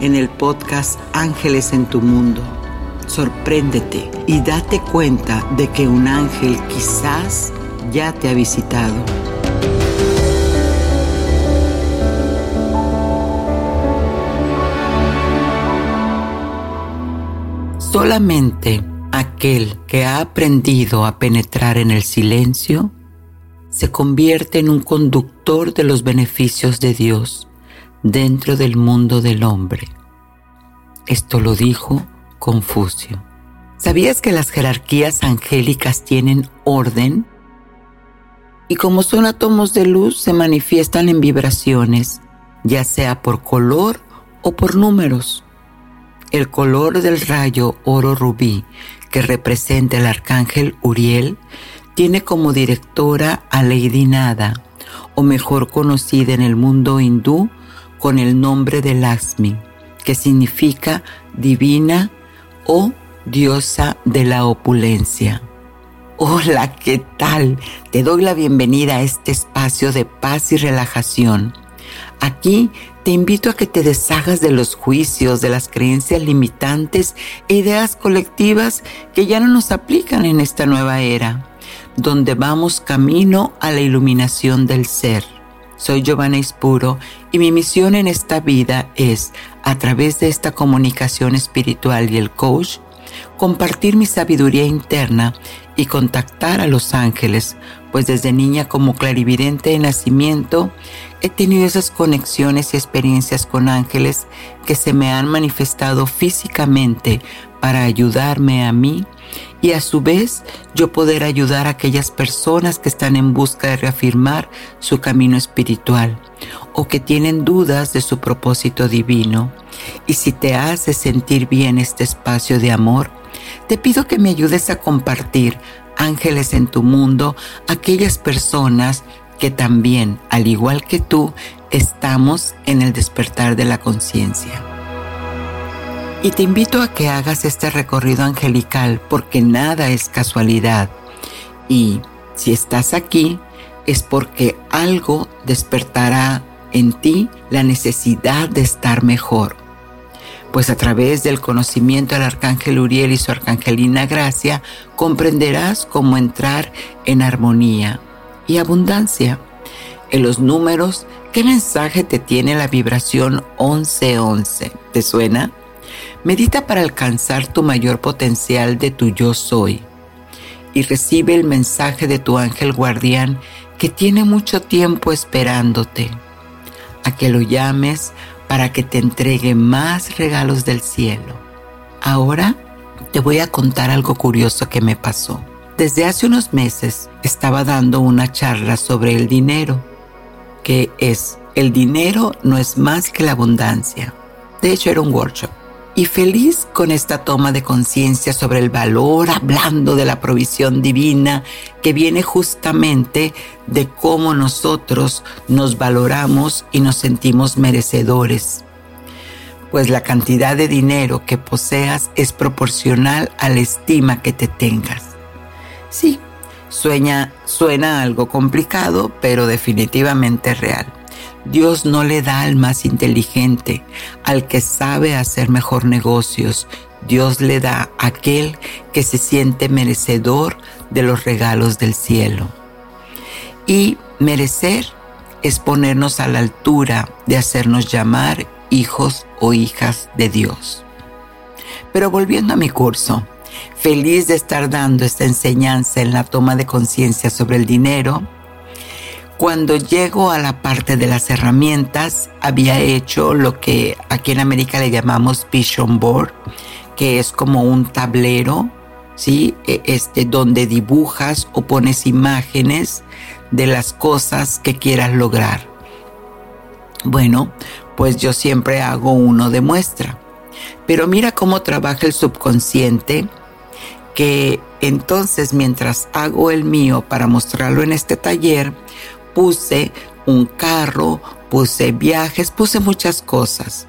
en el podcast Ángeles en tu Mundo. Sorpréndete y date cuenta de que un ángel quizás ya te ha visitado. Solamente aquel que ha aprendido a penetrar en el silencio se convierte en un conductor de los beneficios de Dios dentro del mundo del hombre. Esto lo dijo Confucio. ¿Sabías que las jerarquías angélicas tienen orden? Y como son átomos de luz, se manifiestan en vibraciones, ya sea por color o por números. El color del rayo oro rubí que representa el arcángel Uriel tiene como directora a Lady Nada, o mejor conocida en el mundo hindú con el nombre de Lakshmi, que significa divina o diosa de la opulencia. Hola, ¿qué tal? Te doy la bienvenida a este espacio de paz y relajación. Aquí te invito a que te deshagas de los juicios, de las creencias limitantes e ideas colectivas que ya no nos aplican en esta nueva era, donde vamos camino a la iluminación del ser. Soy Giovanna Ispuro y mi misión en esta vida es, a través de esta comunicación espiritual y el coach, compartir mi sabiduría interna y contactar a los ángeles, pues desde niña como clarividente de nacimiento he tenido esas conexiones y experiencias con ángeles que se me han manifestado físicamente para ayudarme a mí y a su vez yo poder ayudar a aquellas personas que están en busca de reafirmar su camino espiritual o que tienen dudas de su propósito divino. Y si te hace sentir bien este espacio de amor, te pido que me ayudes a compartir ángeles en tu mundo, aquellas personas que también, al igual que tú, estamos en el despertar de la conciencia. Y te invito a que hagas este recorrido angelical porque nada es casualidad. Y si estás aquí es porque algo despertará en ti la necesidad de estar mejor. Pues a través del conocimiento del arcángel Uriel y su arcangelina Gracia comprenderás cómo entrar en armonía y abundancia. En los números, ¿qué mensaje te tiene la vibración 1111? ¿Te suena? Medita para alcanzar tu mayor potencial de tu yo soy y recibe el mensaje de tu ángel guardián que tiene mucho tiempo esperándote, a que lo llames para que te entregue más regalos del cielo. Ahora te voy a contar algo curioso que me pasó. Desde hace unos meses estaba dando una charla sobre el dinero, que es, el dinero no es más que la abundancia. De hecho, era un workshop y feliz con esta toma de conciencia sobre el valor, hablando de la provisión divina que viene justamente de cómo nosotros nos valoramos y nos sentimos merecedores. Pues la cantidad de dinero que poseas es proporcional a la estima que te tengas. Sí, Sueña, suena algo complicado, pero definitivamente real. Dios no le da al más inteligente, al que sabe hacer mejor negocios. Dios le da a aquel que se siente merecedor de los regalos del cielo. Y merecer es ponernos a la altura de hacernos llamar hijos o hijas de Dios. Pero volviendo a mi curso, feliz de estar dando esta enseñanza en la toma de conciencia sobre el dinero, cuando llego a la parte de las herramientas, había hecho lo que aquí en América le llamamos vision board, que es como un tablero, ¿sí? E, este, donde dibujas o pones imágenes de las cosas que quieras lograr. Bueno, pues yo siempre hago uno de muestra. Pero mira cómo trabaja el subconsciente, que entonces mientras hago el mío para mostrarlo en este taller, puse un carro, puse viajes, puse muchas cosas.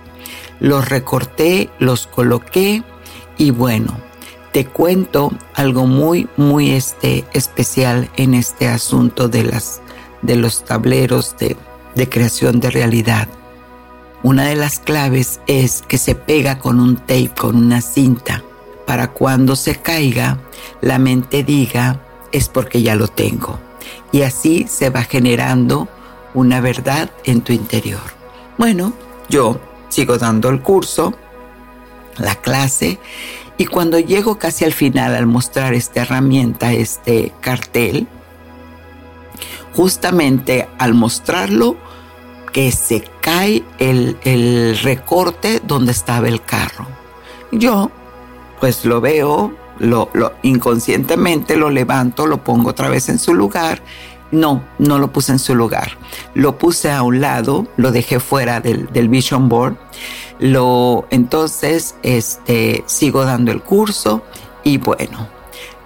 Los recorté, los coloqué y bueno, te cuento algo muy, muy este, especial en este asunto de, las, de los tableros de, de creación de realidad. Una de las claves es que se pega con un tape, con una cinta, para cuando se caiga, la mente diga, es porque ya lo tengo. Y así se va generando una verdad en tu interior. Bueno, yo sigo dando el curso, la clase, y cuando llego casi al final al mostrar esta herramienta, este cartel, justamente al mostrarlo, que se cae el, recorte donde estaba el carro. Yo, pues lo veo, lo, inconscientemente lo levanto, lo pongo otra vez en su lugar. No, no lo puse en su lugar. Lo puse a un lado, lo dejé fuera del, del vision board lo, entonces, este, sigo dando el curso y bueno,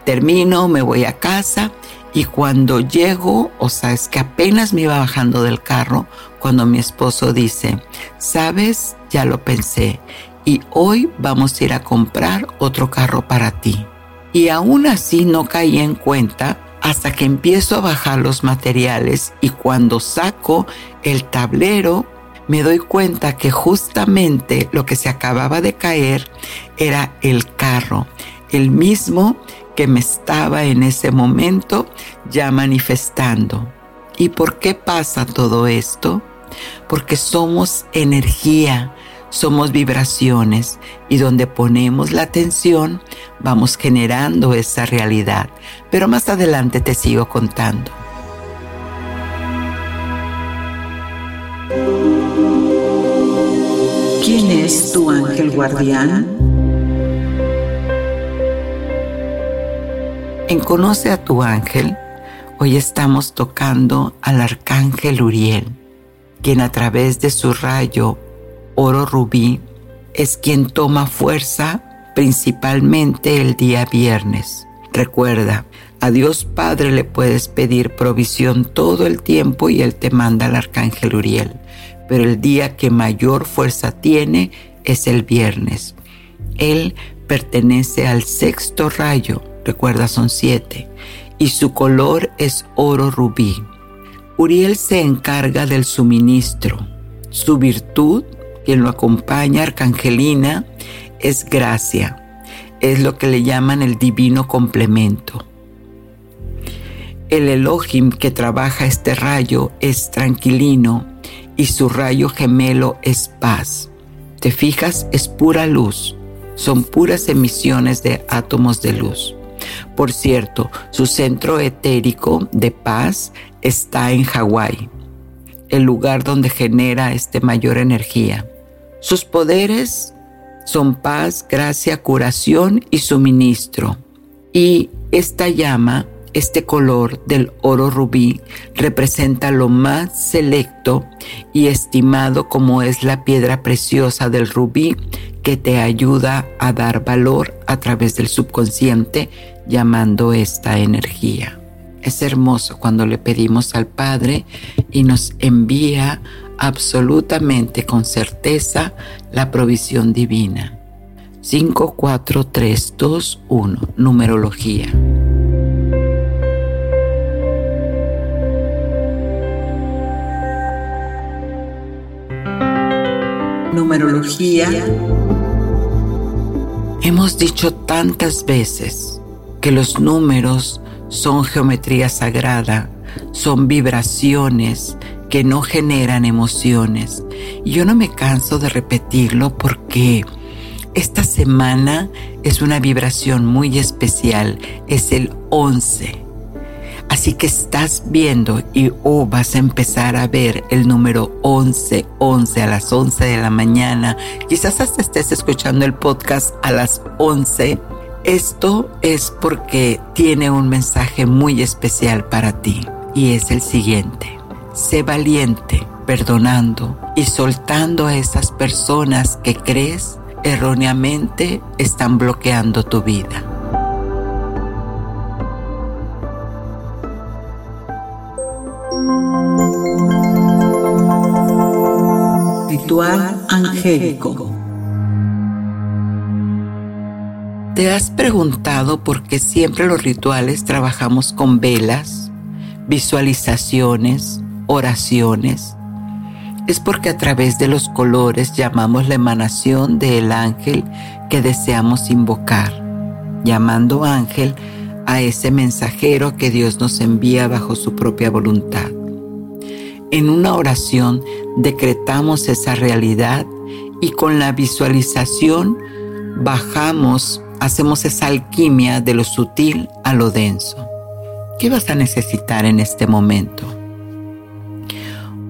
termino, me voy a casa y cuando llego, o sea, es que apenas me iba bajando del carro, cuando mi esposo dice, sabes, ya lo pensé, y hoy vamos a ir a comprar otro carro para ti. Y aún así no caí en cuenta hasta que empiezo a bajar los materiales y cuando saco el tablero me doy cuenta que justamente lo que se acababa de caer era el carro, el mismo que me estaba en ese momento ya manifestando. ¿Y por qué pasa todo esto? Porque somos energía, somos vibraciones y donde ponemos la atención vamos generando esa realidad. Pero más adelante te sigo contando. ¿Quién es tu ángel guardián? En Conoce a tu ángel, hoy estamos tocando al arcángel Uriel, quien a través de su rayo oro rubí es quien toma fuerza principalmente el día viernes. Recuerda, a Dios Padre le puedes pedir provisión todo el tiempo y Él te manda al arcángel Uriel pero el día que mayor fuerza tiene es el viernes. Él pertenece al sexto rayo, recuerda son siete, y su color es oro rubí. Uriel se encarga del suministro. Su virtud, quien lo acompaña, Arcangelina, es gracia. Es lo que le llaman el divino complemento. El Elohim que trabaja este rayo es tranquilino y su rayo gemelo es paz. ¿Te fijas? Es pura luz. Son puras emisiones de átomos de luz. Por cierto, su centro etérico de paz está en Hawái, el lugar donde genera este mayor energía. Sus poderes son paz, gracia, curación y suministro. Y esta llama este color del oro rubí representa lo más selecto y estimado como es la piedra preciosa del rubí que te ayuda a dar valor a través del subconsciente llamando esta energía. Es hermoso cuando le pedimos al Padre y nos envía absolutamente con certeza la provisión divina. 54321, numerología. Numerología. Hemos dicho tantas veces que los números son geometría sagrada, son vibraciones que no generan emociones. Yo no me canso de repetirlo porque esta semana es una vibración muy especial, es el 11. Así que estás viendo y o vas a empezar a ver el número 11, 11 a las 11 de la mañana. Quizás hasta estés escuchando el podcast a las 11. Esto es porque tiene un mensaje muy especial para ti y es el siguiente. Sé valiente perdonando y soltando a esas personas que crees erróneamente están bloqueando tu vida. Ritual angélico. ¿Te has preguntado por qué siempre los rituales trabajamos con velas, visualizaciones, oraciones? Es porque a través de los colores llamamos la emanación del ángel que deseamos invocar, llamando ángel a ese mensajero que Dios nos envía bajo su propia voluntad. En una oración decretamos esa realidad y con la visualización bajamos, hacemos esa alquimia de lo sutil a lo denso. ¿Qué vas a necesitar en este momento?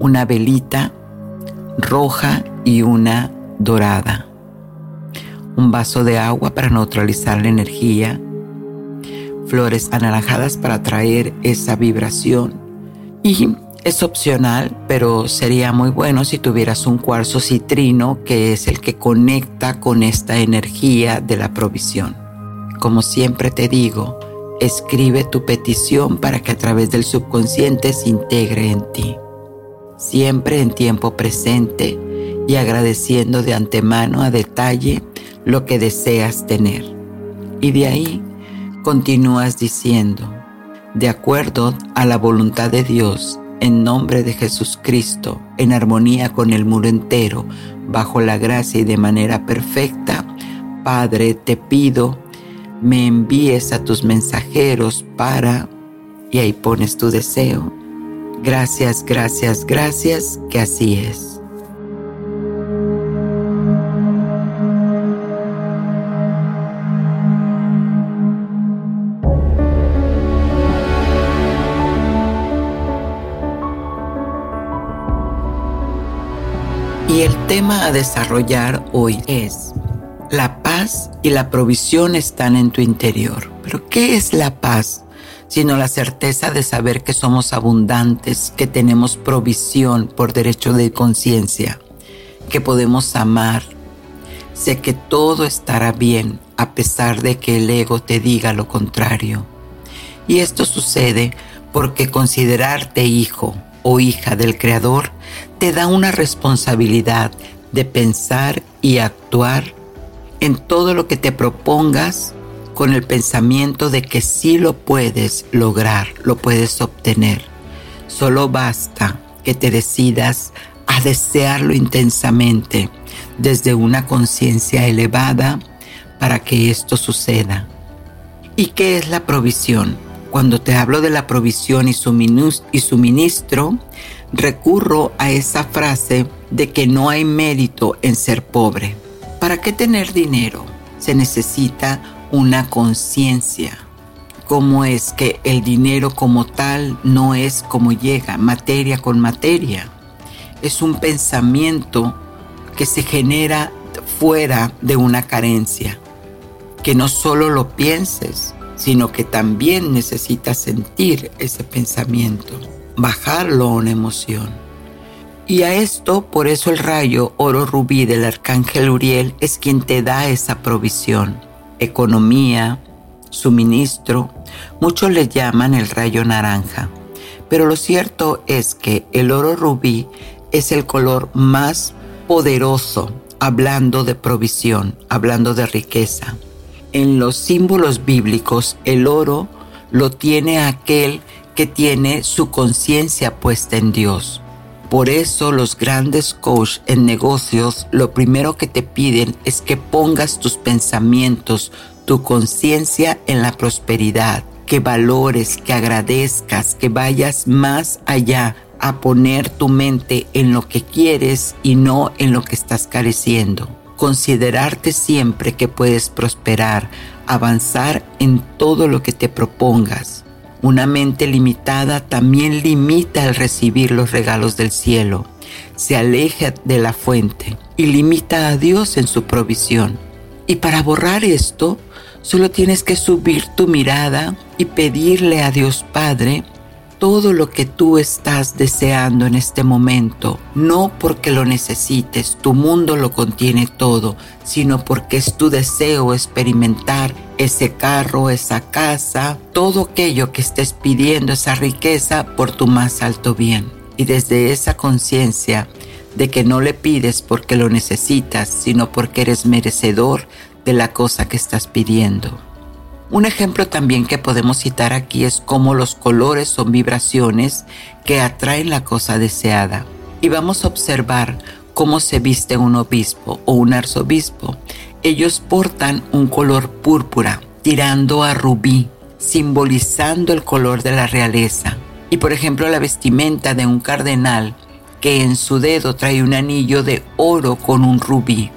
Una velita roja y una dorada. Un vaso de agua para neutralizar la energía. Flores anaranjadas para traer esa vibración. Y es opcional, pero sería muy bueno si tuvieras un cuarzo citrino que es el que conecta con esta energía de la provisión. Como siempre te digo, escribe tu petición para que a través del subconsciente se integre en ti. Siempre en tiempo presente y agradeciendo de antemano a detalle lo que deseas tener. Y de ahí continúas diciendo, de acuerdo a la voluntad de Dios, en nombre de Jesucristo, en armonía con el mundo entero, bajo la gracia y de manera perfecta, Padre, te pido, me envíes a tus mensajeros para, y ahí pones tu deseo. Gracias, gracias, gracias, que así es. Y el tema a desarrollar hoy es, la paz y la provisión están en tu interior. Pero ¿qué es la paz? Sino la certeza de saber que somos abundantes, que tenemos provisión por derecho de conciencia, que podemos amar. Sé que todo estará bien a pesar de que el ego te diga lo contrario. Y esto sucede porque considerarte hijo o hija del Creador te da una responsabilidad de pensar y actuar en todo lo que te propongas con el pensamiento de que sí lo puedes lograr, lo puedes obtener. Solo basta que te decidas a desearlo intensamente desde una conciencia elevada para que esto suceda. ¿Y qué es la provisión? Cuando te hablo de la provisión y suministro, recurro a esa frase de que no hay mérito en ser pobre. ¿Para qué tener dinero? Se necesita una conciencia. ¿Cómo es que el dinero como tal no es como llega, materia con materia? Es un pensamiento que se genera fuera de una carencia. Que no solo lo pienses, sino que también necesitas sentir ese pensamiento bajarlo a una emoción. Y a esto, por eso el rayo oro rubí del arcángel Uriel es quien te da esa provisión, economía, suministro. Muchos le llaman el rayo naranja, pero lo cierto es que el oro rubí es el color más poderoso hablando de provisión, hablando de riqueza. En los símbolos bíblicos, el oro lo tiene aquel que tiene su conciencia puesta en Dios. Por eso los grandes coach en negocios lo primero que te piden es que pongas tus pensamientos, tu conciencia en la prosperidad, que valores, que agradezcas, que vayas más allá a poner tu mente en lo que quieres y no en lo que estás careciendo. Considerarte siempre que puedes prosperar, avanzar en todo lo que te propongas. Una mente limitada también limita el recibir los regalos del cielo, se aleja de la fuente y limita a Dios en su provisión. Y para borrar esto, solo tienes que subir tu mirada y pedirle a Dios Padre todo lo que tú estás deseando en este momento, no porque lo necesites, tu mundo lo contiene todo, sino porque es tu deseo experimentar ese carro, esa casa, todo aquello que estés pidiendo, esa riqueza por tu más alto bien. Y desde esa conciencia de que no le pides porque lo necesitas, sino porque eres merecedor de la cosa que estás pidiendo. Un ejemplo también que podemos citar aquí es cómo los colores son vibraciones que atraen la cosa deseada. Y vamos a observar cómo se viste un obispo o un arzobispo. Ellos portan un color púrpura, tirando a rubí, simbolizando el color de la realeza. Y por ejemplo la vestimenta de un cardenal que en su dedo trae un anillo de oro con un rubí.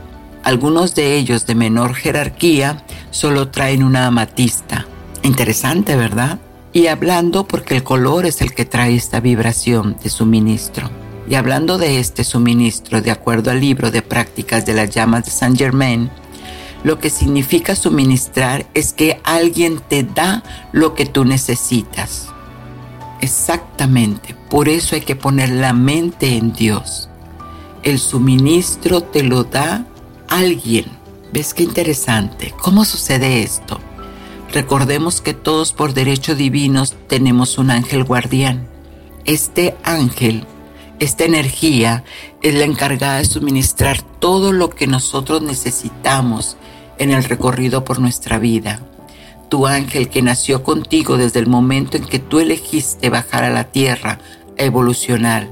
Algunos de ellos de menor jerarquía solo traen una amatista. Interesante, ¿verdad? Y hablando porque el color es el que trae esta vibración de suministro. Y hablando de este suministro, de acuerdo al libro de prácticas de las llamas de Saint Germain, lo que significa suministrar es que alguien te da lo que tú necesitas. Exactamente, por eso hay que poner la mente en Dios. El suministro te lo da alguien. ¿Ves qué interesante? ¿Cómo sucede esto? Recordemos que todos por derecho divinos tenemos un ángel guardián. Este ángel, esta energía, es la encargada de suministrar todo lo que nosotros necesitamos en el recorrido por nuestra vida. Tu ángel que nació contigo desde el momento en que tú elegiste bajar a la tierra a evolucionar,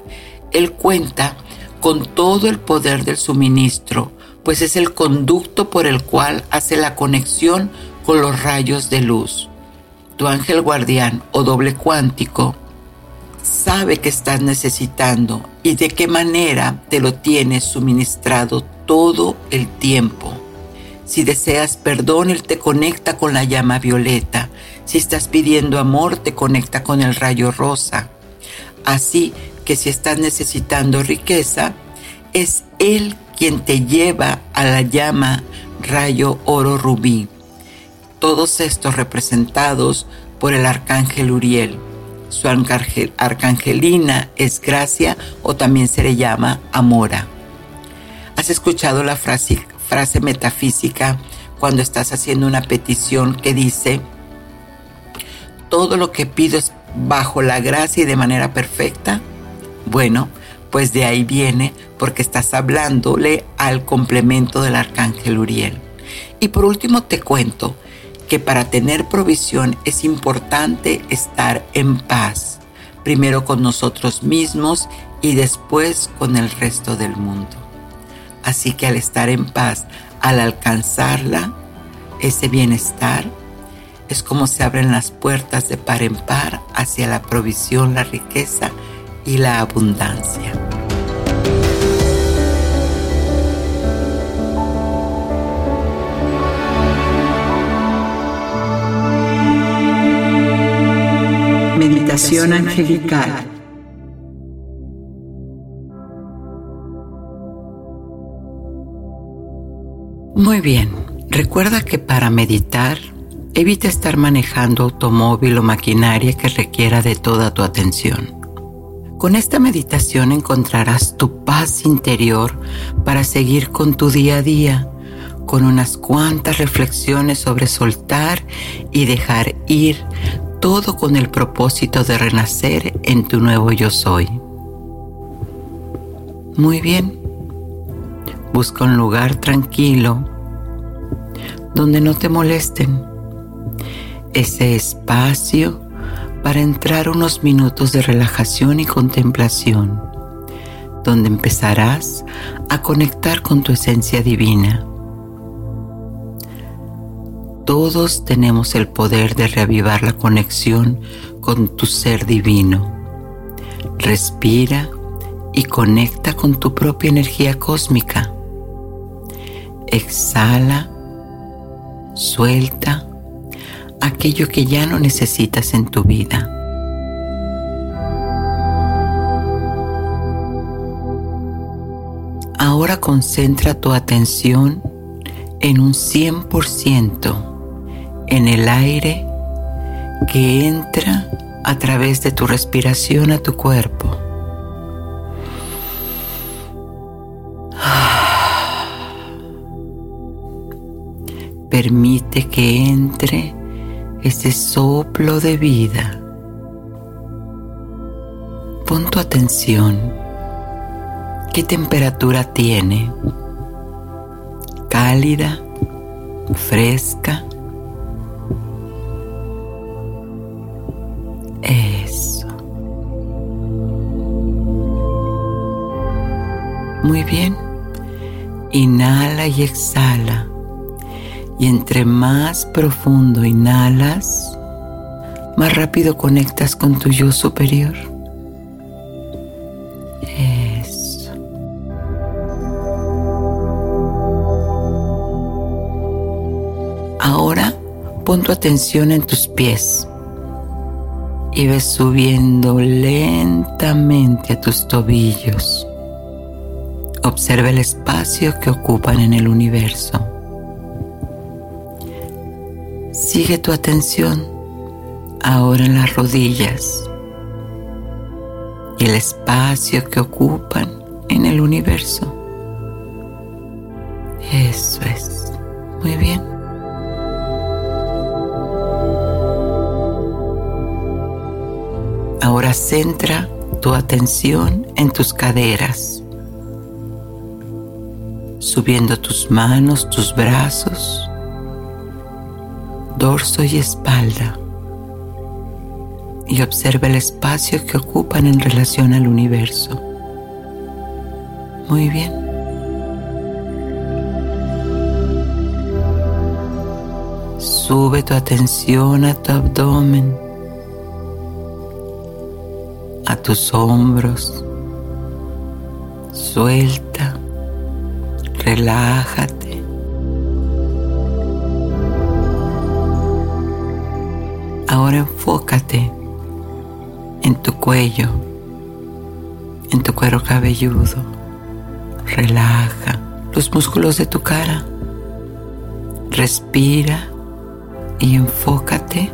él cuenta con todo el poder del suministro pues es el conducto por el cual hace la conexión con los rayos de luz. Tu ángel guardián o doble cuántico sabe que estás necesitando y de qué manera te lo tienes suministrado todo el tiempo. Si deseas perdón, Él te conecta con la llama violeta. Si estás pidiendo amor, te conecta con el rayo rosa. Así que si estás necesitando riqueza, es Él quien te lleva a la llama rayo oro rubí. Todos estos representados por el arcángel Uriel. Su arcangelina es Gracia o también se le llama Amora. ¿Has escuchado la frase, frase metafísica cuando estás haciendo una petición que dice, todo lo que pido es bajo la gracia y de manera perfecta? Bueno, pues de ahí viene porque estás hablándole al complemento del arcángel Uriel. Y por último te cuento que para tener provisión es importante estar en paz, primero con nosotros mismos y después con el resto del mundo. Así que al estar en paz, al alcanzarla, ese bienestar, es como se abren las puertas de par en par hacia la provisión, la riqueza y la abundancia. Meditación angelical. Muy bien, recuerda que para meditar evita estar manejando automóvil o maquinaria que requiera de toda tu atención. Con esta meditación encontrarás tu paz interior para seguir con tu día a día, con unas cuantas reflexiones sobre soltar y dejar ir todo con el propósito de renacer en tu nuevo yo soy. Muy bien. Busca un lugar tranquilo donde no te molesten. Ese espacio para entrar unos minutos de relajación y contemplación. donde empezarás a conectar con tu esencia divina. Todos tenemos el poder de reavivar la conexión con tu ser divino. Respira y conecta con tu propia energía cósmica. Exhala, suelta aquello que ya no necesitas en tu vida. Ahora concentra tu atención en un 100% en el aire que entra a través de tu respiración a tu cuerpo. Permite que entre ese soplo de vida. Pon tu atención. ¿Qué temperatura tiene? ¿Cálida? ¿Fresca? Eso. Muy bien. Inhala y exhala. Y entre más profundo inhalas, más rápido conectas con tu yo superior. Eso. Ahora pon tu atención en tus pies y ves subiendo lentamente a tus tobillos. Observa el espacio que ocupan en el universo. Sigue tu atención ahora en las rodillas y el espacio que ocupan en el universo. Eso es. Muy bien. Ahora centra tu atención en tus caderas, subiendo tus manos, tus brazos dorso y espalda y observa el espacio que ocupan en relación al universo. Muy bien. Sube tu atención a tu abdomen, a tus hombros. Suelta, relájate Ahora enfócate en tu cuello, en tu cuero cabelludo. Relaja los músculos de tu cara. Respira y enfócate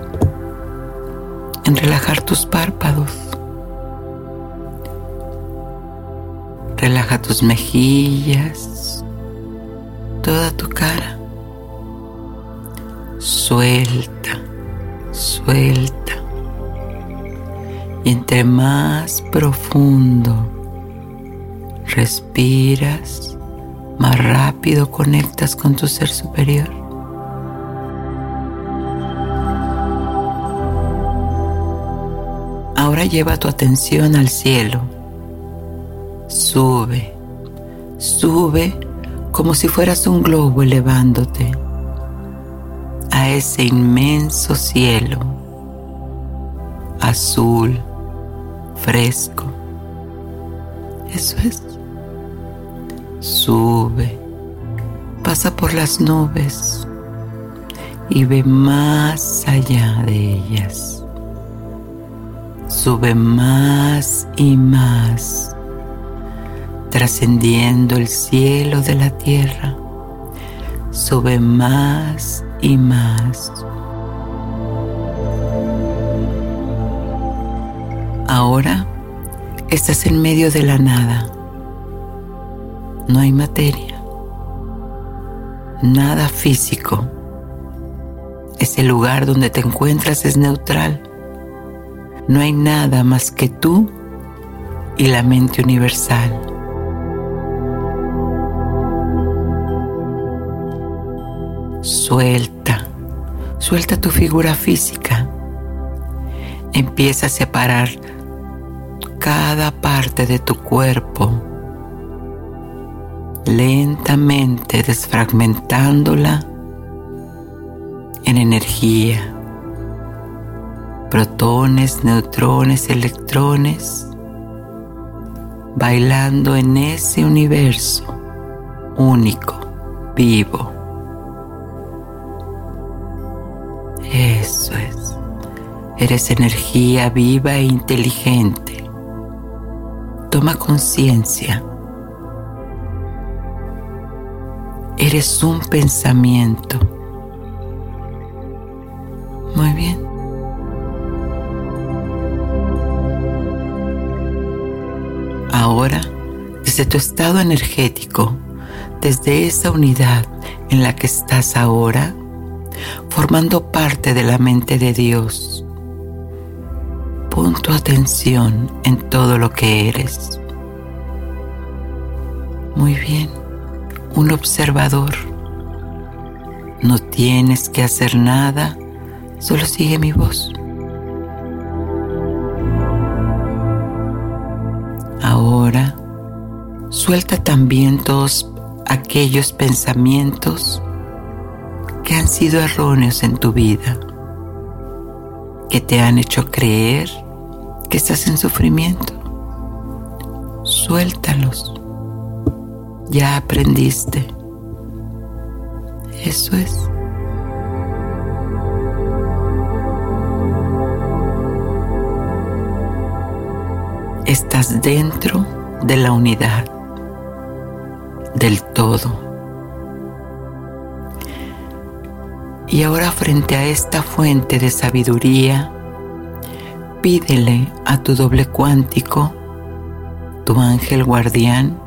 en relajar tus párpados. Relaja tus mejillas, toda tu cara. Suelta suelta. Y entre más profundo respiras, más rápido conectas con tu ser superior. Ahora lleva tu atención al cielo. Sube, sube como si fueras un globo elevándote ese inmenso cielo azul, fresco. Eso es. Sube, pasa por las nubes y ve más allá de ellas. Sube más y más, trascendiendo el cielo de la tierra. Sube más y más. Ahora estás en medio de la nada. No hay materia. Nada físico. Ese lugar donde te encuentras es neutral. No hay nada más que tú y la mente universal. Suelta, suelta tu figura física. Empieza a separar cada parte de tu cuerpo lentamente desfragmentándola en energía, protones, neutrones, electrones, bailando en ese universo único, vivo. Eres energía viva e inteligente. Toma conciencia. Eres un pensamiento. Muy bien. Ahora, desde tu estado energético, desde esa unidad en la que estás ahora, formando parte de la mente de Dios, pon tu atención en todo lo que eres. Muy bien, un observador. No tienes que hacer nada, solo sigue mi voz. Ahora, suelta también todos aquellos pensamientos que han sido erróneos en tu vida, que te han hecho creer que estás en sufrimiento. Suéltalos. Ya aprendiste. Eso es. Estás dentro de la unidad, del todo. Y ahora frente a esta fuente de sabiduría, pídele a tu doble cuántico, tu ángel guardián,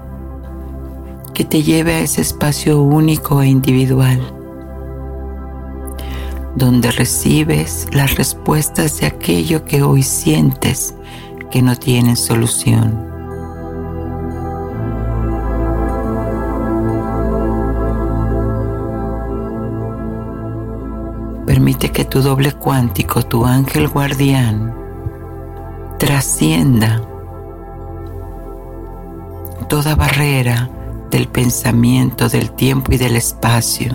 que te lleve a ese espacio único e individual, donde recibes las respuestas de aquello que hoy sientes que no tienen solución. Permite que tu doble cuántico, tu ángel guardián, trascienda toda barrera del pensamiento, del tiempo y del espacio.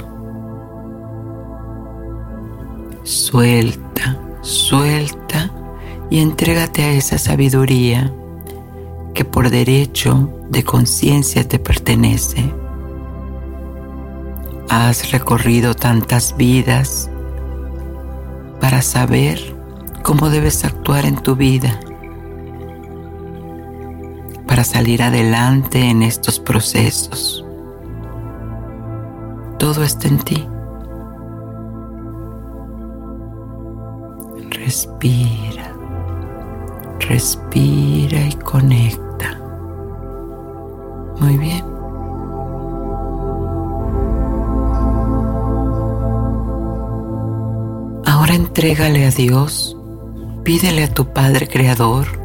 Suelta, suelta y entrégate a esa sabiduría que por derecho de conciencia te pertenece. Has recorrido tantas vidas para saber cómo debes actuar en tu vida, para salir adelante en estos procesos. Todo está en ti. Respira. Respira y conecta. Muy bien. Ahora entrégale a Dios, pídele a tu Padre Creador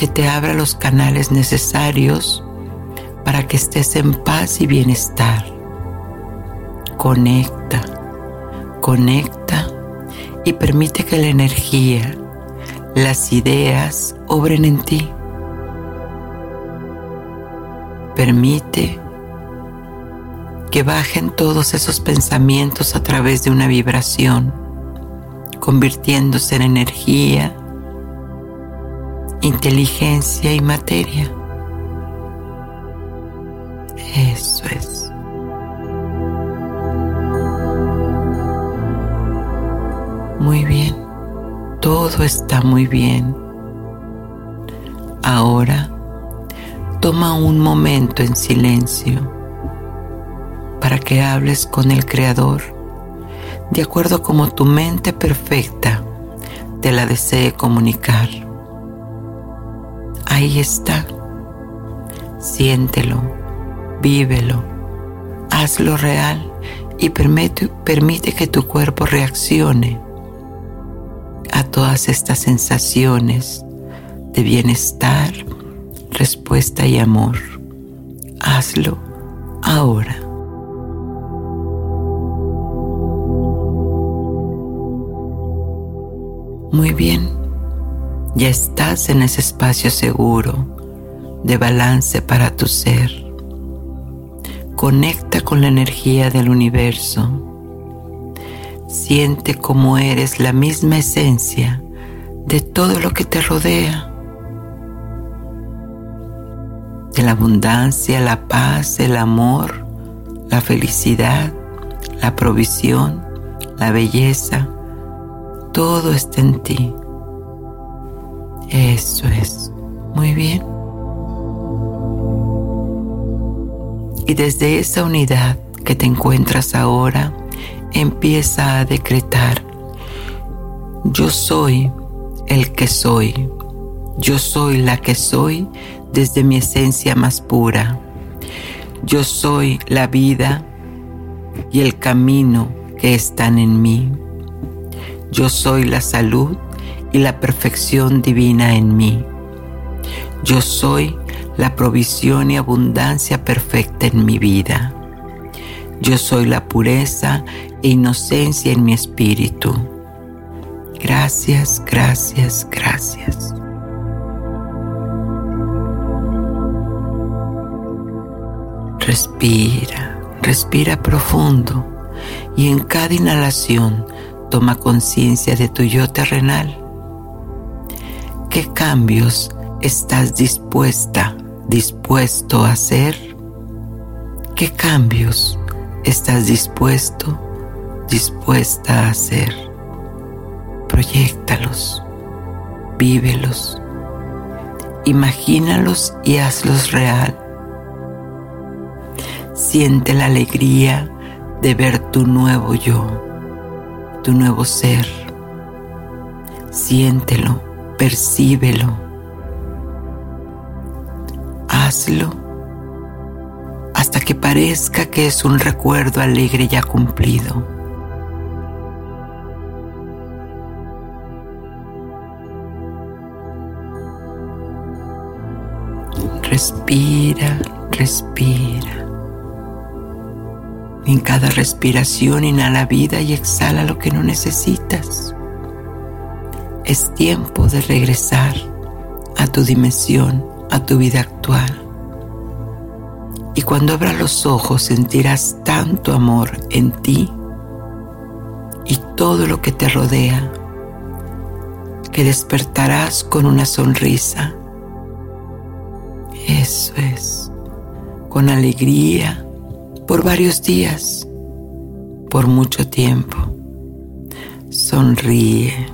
que te abra los canales necesarios para que estés en paz y bienestar. Conecta, conecta y permite que la energía las ideas obren en ti. Permite que bajen todos esos pensamientos a través de una vibración, convirtiéndose en energía, inteligencia y materia. Eso es. Muy bien todo está muy bien. Ahora toma un momento en silencio para que hables con el Creador de acuerdo como tu mente perfecta te la desee comunicar. Ahí está. Siéntelo, vívelo, hazlo real y permite, permite que tu cuerpo reaccione a todas estas sensaciones de bienestar, respuesta y amor. Hazlo ahora. Muy bien, ya estás en ese espacio seguro de balance para tu ser. conecta con la energía del universo. Siente cómo eres la misma esencia de todo lo que te rodea. De la abundancia, la paz, el amor, la felicidad, la provisión, la belleza, todo está en ti. Eso es. Muy bien. Y desde esa unidad que te encuentras ahora, empieza a decretar, yo soy el que soy, yo soy la que soy desde mi esencia más pura, yo soy la vida y el camino que están en mí, yo soy la salud y la perfección divina en mí, yo soy la provisión y abundancia perfecta en mi vida. Yo soy la pureza e inocencia en mi espíritu. Gracias, gracias, gracias. Respira, respira profundo y en cada inhalación toma conciencia de tu yo terrenal. ¿Qué cambios estás dispuesta dispuesto a hacer? ¿Qué cambios estás dispuesto, dispuesta a hacer? Proyectalos, vívelos, imagínalos y hazlos real. Siente la alegría de ver tu nuevo yo, tu nuevo ser. Siéntelo, percíbelo hazlo hasta que parezca que es un recuerdo alegre ya cumplido. Respira, respira. En cada respiración inhala vida y exhala lo que no necesitas. Es tiempo de regresar a tu dimensión a tu vida actual. Y cuando abras los ojos sentirás tanto amor en ti y todo lo que te rodea, que despertarás con una sonrisa. Eso es, con alegría, por varios días, por mucho tiempo. Sonríe,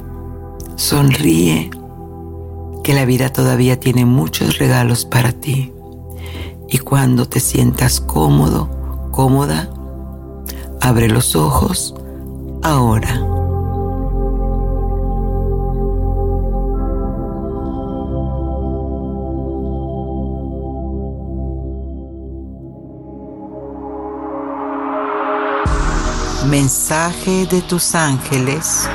sonríe que la vida todavía tiene muchos regalos para ti. Y cuando te sientas cómodo, cómoda, abre los ojos ahora. Mensaje de tus ángeles.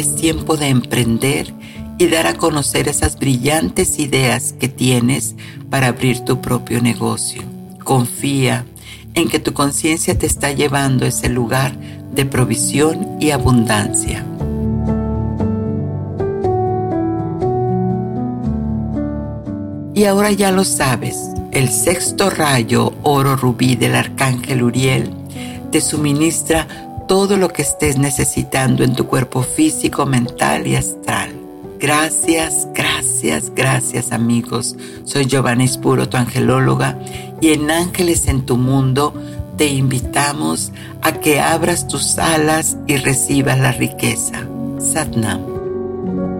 Es tiempo de emprender y dar a conocer esas brillantes ideas que tienes para abrir tu propio negocio. Confía en que tu conciencia te está llevando a ese lugar de provisión y abundancia. Y ahora ya lo sabes, el sexto rayo oro rubí del arcángel Uriel te suministra todo lo que estés necesitando en tu cuerpo físico, mental y astral. Gracias, gracias, gracias amigos. Soy Giovanna Espuro, tu angelóloga, y en Ángeles en tu Mundo te invitamos a que abras tus alas y recibas la riqueza. Satnam.